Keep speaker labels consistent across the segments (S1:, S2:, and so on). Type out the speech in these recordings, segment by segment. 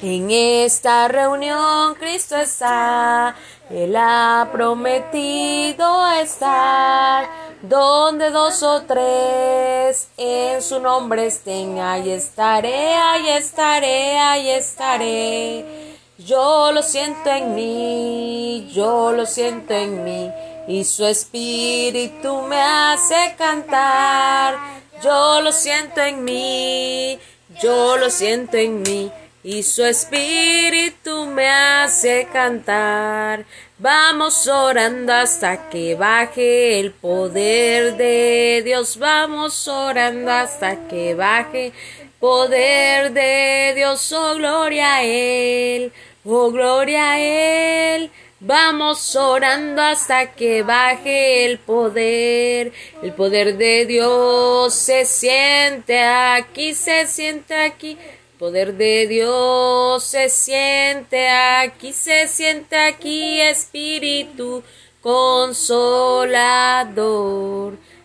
S1: En esta reunión Cristo está, Él ha prometido estar, donde dos o tres en su nombre estén, ahí estaré, ahí estaré, ahí estaré. Yo lo siento en mí, yo lo siento en mí, y su espíritu me hace cantar. Yo lo siento en mí, yo lo siento en mí y su espíritu me hace cantar. Vamos orando hasta que baje el poder de Dios. Vamos orando hasta que baje poder de Dios. Oh, gloria a Él. Oh, gloria a Él. Vamos orando hasta que baje el poder. El poder de Dios se siente aquí, se siente aquí poder de Dios se siente aquí, se siente aquí, Espíritu consolador.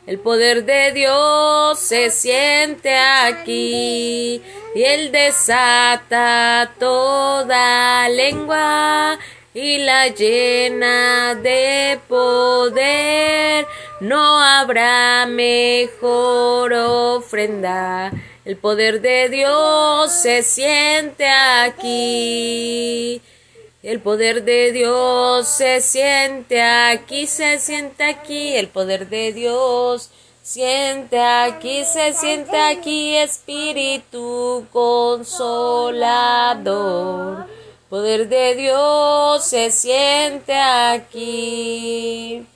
S1: El poder de Dios se siente aquí y él desata toda lengua y la llena de poder. No habrá mejor ofrenda el poder de Dios se siente aquí. El poder de Dios se siente aquí, se siente aquí. El poder de Dios siente aquí, se siente aquí. Espíritu consolador. Poder de Dios se siente aquí.